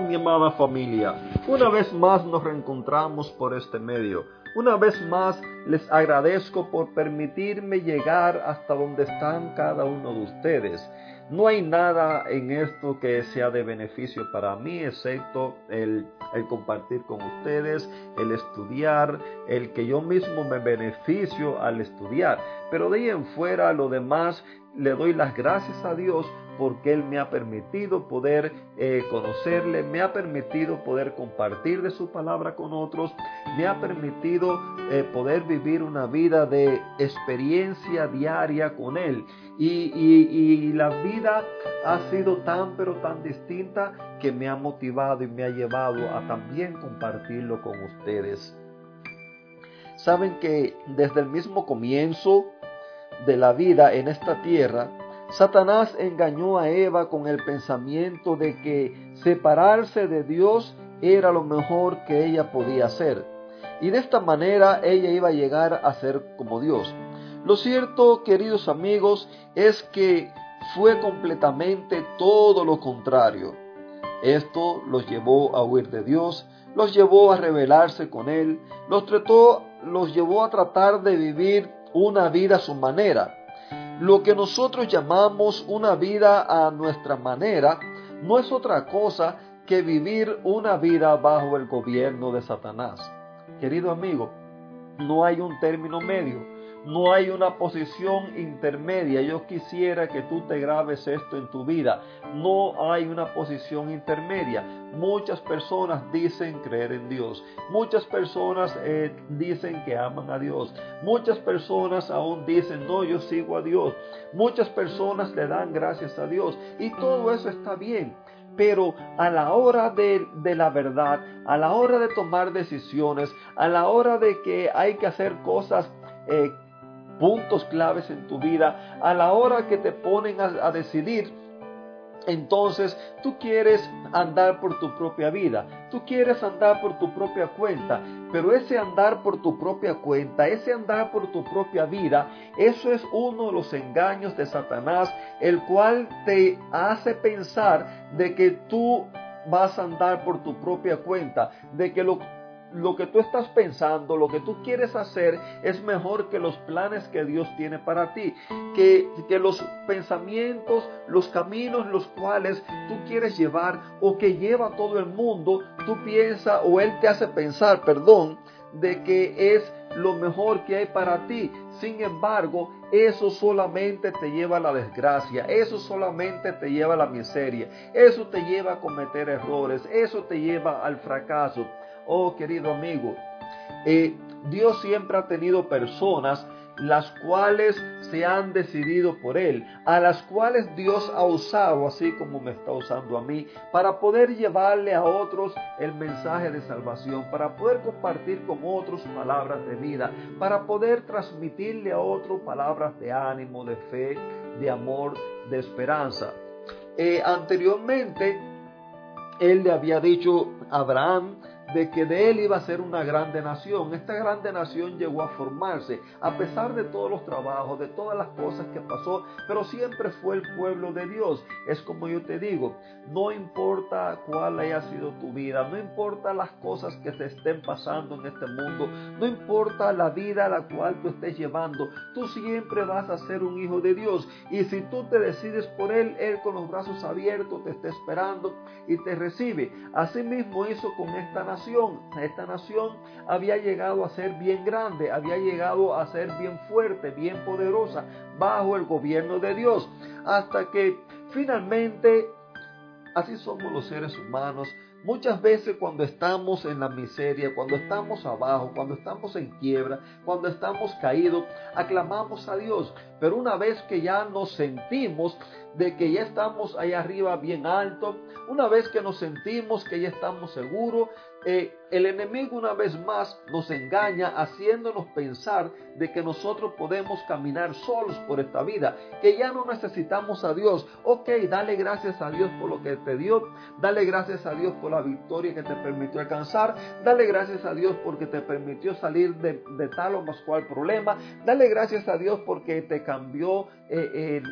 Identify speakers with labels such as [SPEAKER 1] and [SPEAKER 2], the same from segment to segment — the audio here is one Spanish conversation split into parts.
[SPEAKER 1] Mi amada familia, una vez más nos reencontramos por este medio. Una vez más les agradezco por permitirme llegar hasta donde están cada uno de ustedes. No hay nada en esto que sea de beneficio para mí, excepto el, el, compartir con ustedes, el estudiar, el que yo mismo me beneficio al estudiar. Pero de ahí en fuera, lo demás, le doy las gracias a Dios porque Él me ha permitido poder eh, conocerle, me ha permitido poder compartir de su palabra con otros, me ha permitido eh, poder vivir una vida de experiencia diaria con Él. Y, y la vida ha sido tan pero tan distinta que me ha motivado y me ha llevado a también compartirlo con ustedes. Saben que desde el mismo comienzo de la vida en esta tierra, Satanás engañó a Eva con el pensamiento de que separarse de Dios era lo mejor que ella podía hacer. Y de esta manera ella iba a llegar a ser como Dios. Lo cierto, queridos amigos, es que fue completamente todo lo contrario. Esto los llevó a huir de Dios, los llevó a rebelarse con Él, los trató, los llevó a tratar de vivir una vida a su manera. Lo que nosotros llamamos una vida a nuestra manera no es otra cosa que vivir una vida bajo el gobierno de Satanás. Querido amigo, no hay un término medio. No hay una posición intermedia. Yo quisiera que tú te grabes esto en tu vida. No hay una posición intermedia. Muchas personas dicen creer en Dios. Muchas personas eh, dicen que aman a Dios. Muchas personas aún dicen, no, yo sigo a Dios. Muchas personas le dan gracias a Dios. Y todo eso está bien pero a la hora de, de, la verdad, a la hora de tomar decisiones, a la hora de que hay que hacer cosas eh, puntos claves en tu vida, a la hora que te ponen a, decidir, entonces tú quieres andar por tu propia vida, tú quieres andar por tu propia cuenta, pero ese andar por tu propia cuenta, ese andar por tu propia vida, eso es uno de los engaños de Satanás, el cual te hace pensar de que tú vas a andar por tu propia cuenta, de que lo, lo que tú estás pensando, lo que tú quieres hacer es mejor que los planes que Dios tiene para ti. Que, que los pensamientos, los caminos los cuales tú quieres llevar o que lleva todo el mundo, tú piensas o Él te hace pensar, perdón, de que es lo mejor que hay para ti. Sin embargo, eso solamente te lleva a la desgracia, eso solamente te lleva a la miseria, eso te lleva a cometer errores, eso te lleva al fracaso. Oh querido amigo, eh, Dios siempre ha tenido personas las cuales se han decidido por Él, a las cuales Dios ha usado, así como me está usando a mí, para poder llevarle a otros el mensaje de salvación, para poder compartir con otros palabras de vida, para poder transmitirle a otros palabras de ánimo, de fe, de amor, de esperanza. Eh, anteriormente, Él le había dicho a Abraham, de que de él iba a ser una grande nación. Esta grande nación llegó a formarse a pesar de todos los trabajos, de todas las cosas que pasó, pero siempre fue el pueblo de Dios. Es como yo te digo, no importa cuál haya sido tu vida, no importa las cosas que te estén pasando en este mundo, no importa la vida a la cual tú estés llevando, tú siempre vas a ser un hijo de Dios. Y si tú te decides por Él, Él con los brazos abiertos te está esperando y te recibe. Así mismo hizo con esta nación esta nación había llegado a ser bien grande, había llegado a ser bien fuerte, bien poderosa, bajo el gobierno de Dios, hasta que finalmente, así somos los seres humanos, Muchas veces cuando estamos en la miseria, cuando estamos abajo, cuando estamos en quiebra, cuando estamos caídos, aclamamos a Dios. Pero una vez que ya nos sentimos de que ya estamos ahí arriba bien alto, una vez que nos sentimos que ya estamos seguros, eh, el enemigo una vez más nos engaña haciéndonos pensar de que nosotros podemos caminar solos por esta vida, que ya no necesitamos a Dios. Ok, dale gracias a Dios por lo que te dio, dale gracias a Dios por la victoria que te permitió alcanzar, dale gracias a Dios porque te permitió salir de, tal o más cual problema, dale gracias a Dios porque te cambió eh,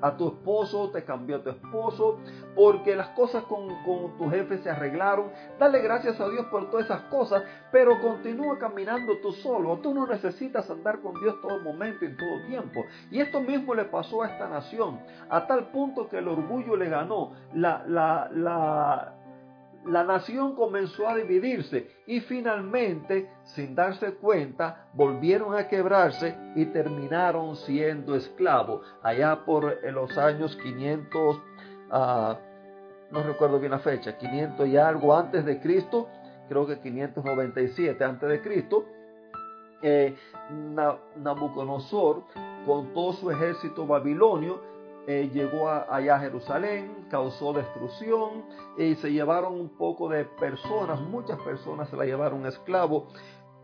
[SPEAKER 1] a tu esposo, te cambió tu esposo, porque las cosas con, con, tu jefe se arreglaron. Dale gracias a Dios por todas esas cosas, pero continúa caminando tú solo. Tú no necesitas andar con Dios todo momento y en todo tiempo. Y esto mismo le pasó a esta nación, a tal punto que el orgullo le ganó. La, la, la nación comenzó a dividirse y finalmente, sin darse cuenta, volvieron a quebrarse y terminaron siendo esclavos. Allá por los años 500, ah, no recuerdo bien la fecha, 500 y algo antes de Cristo, creo que 597 antes de Cristo, eh, Nabucodonosor con todo su ejército babilonio eh, llegó allá a Jerusalén, causó destrucción y se llevaron un poco de personas, muchas personas se la llevaron esclavo.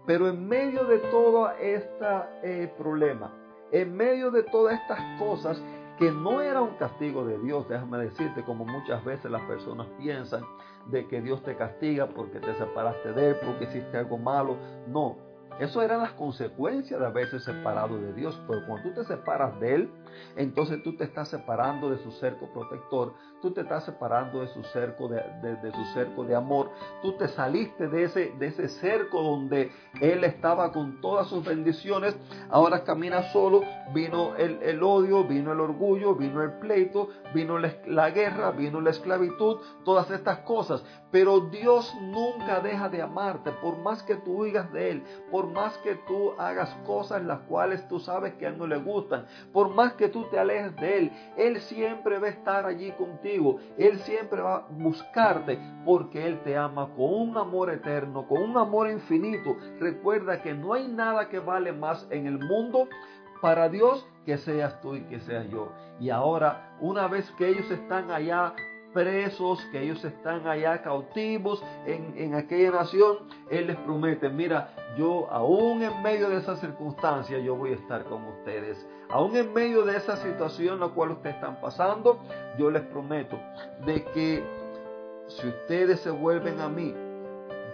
[SPEAKER 1] Pero en medio de todo este problema, en medio de todas estas cosas, que no era un castigo de Dios, déjame decirte, como muchas veces las personas piensan, de que Dios te castiga porque te separaste de Él, porque hiciste algo malo. No, eso eran las consecuencias de haberse separado de Dios. Pero cuando tú te separas de Él, entonces tú te estás separando de su cerco protector, tú te estás separando de su cerco de, su cerco de amor, tú te saliste de ese, de ese cerco donde Él estaba con todas sus bendiciones, ahora caminas solo, vino el, odio, vino el orgullo, vino el pleito, vino la, guerra, vino la esclavitud, todas estas cosas. Pero Dios nunca deja de amarte, por más que tú huigas de Él, más que tú hagas cosas las cuales tú sabes que a Él no le gustan, por más que tú te alejes de Él, Él siempre va a estar allí contigo, Él siempre va a buscarte, porque Él te ama con un amor eterno, con un amor infinito. Recuerda que no hay nada que vale más en el mundo para Dios que seas tú y que sea yo. Y ahora, una vez que ellos están allá presos, que ellos están allá cautivos en, en, aquella nación, Él les promete, mira, yo aún en medio de esa circunstancia, yo voy a estar con ustedes. Aún en medio de esa situación la cual ustedes están pasando, yo les prometo de que si ustedes se vuelven a mí,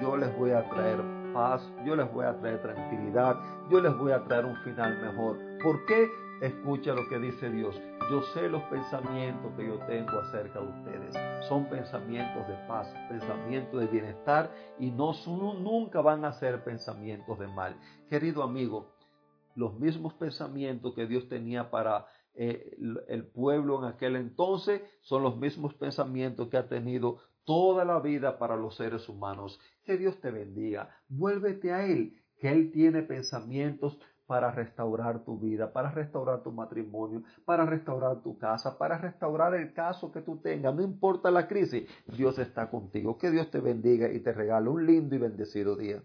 [SPEAKER 1] yo les voy a traer paz, yo les voy a traer tranquilidad, yo les voy a traer un final mejor. ¿Por qué? Escucha lo que dice Dios. Yo sé los pensamientos que yo tengo acerca de ustedes. Son pensamientos de paz, pensamientos de bienestar y no nunca van a ser pensamientos de mal. Querido amigo, los mismos pensamientos que Dios tenía para eh, el pueblo en aquel entonces son los mismos pensamientos que ha tenido toda la vida para los seres humanos. Que Dios te bendiga. Vuélvete a Él, que Él tiene pensamientos para restaurar tu vida, para restaurar tu matrimonio, para restaurar tu casa, para restaurar el caso que tú tengas. No importa la crisis, Dios está contigo. Que Dios te bendiga y te regale un lindo y bendecido día.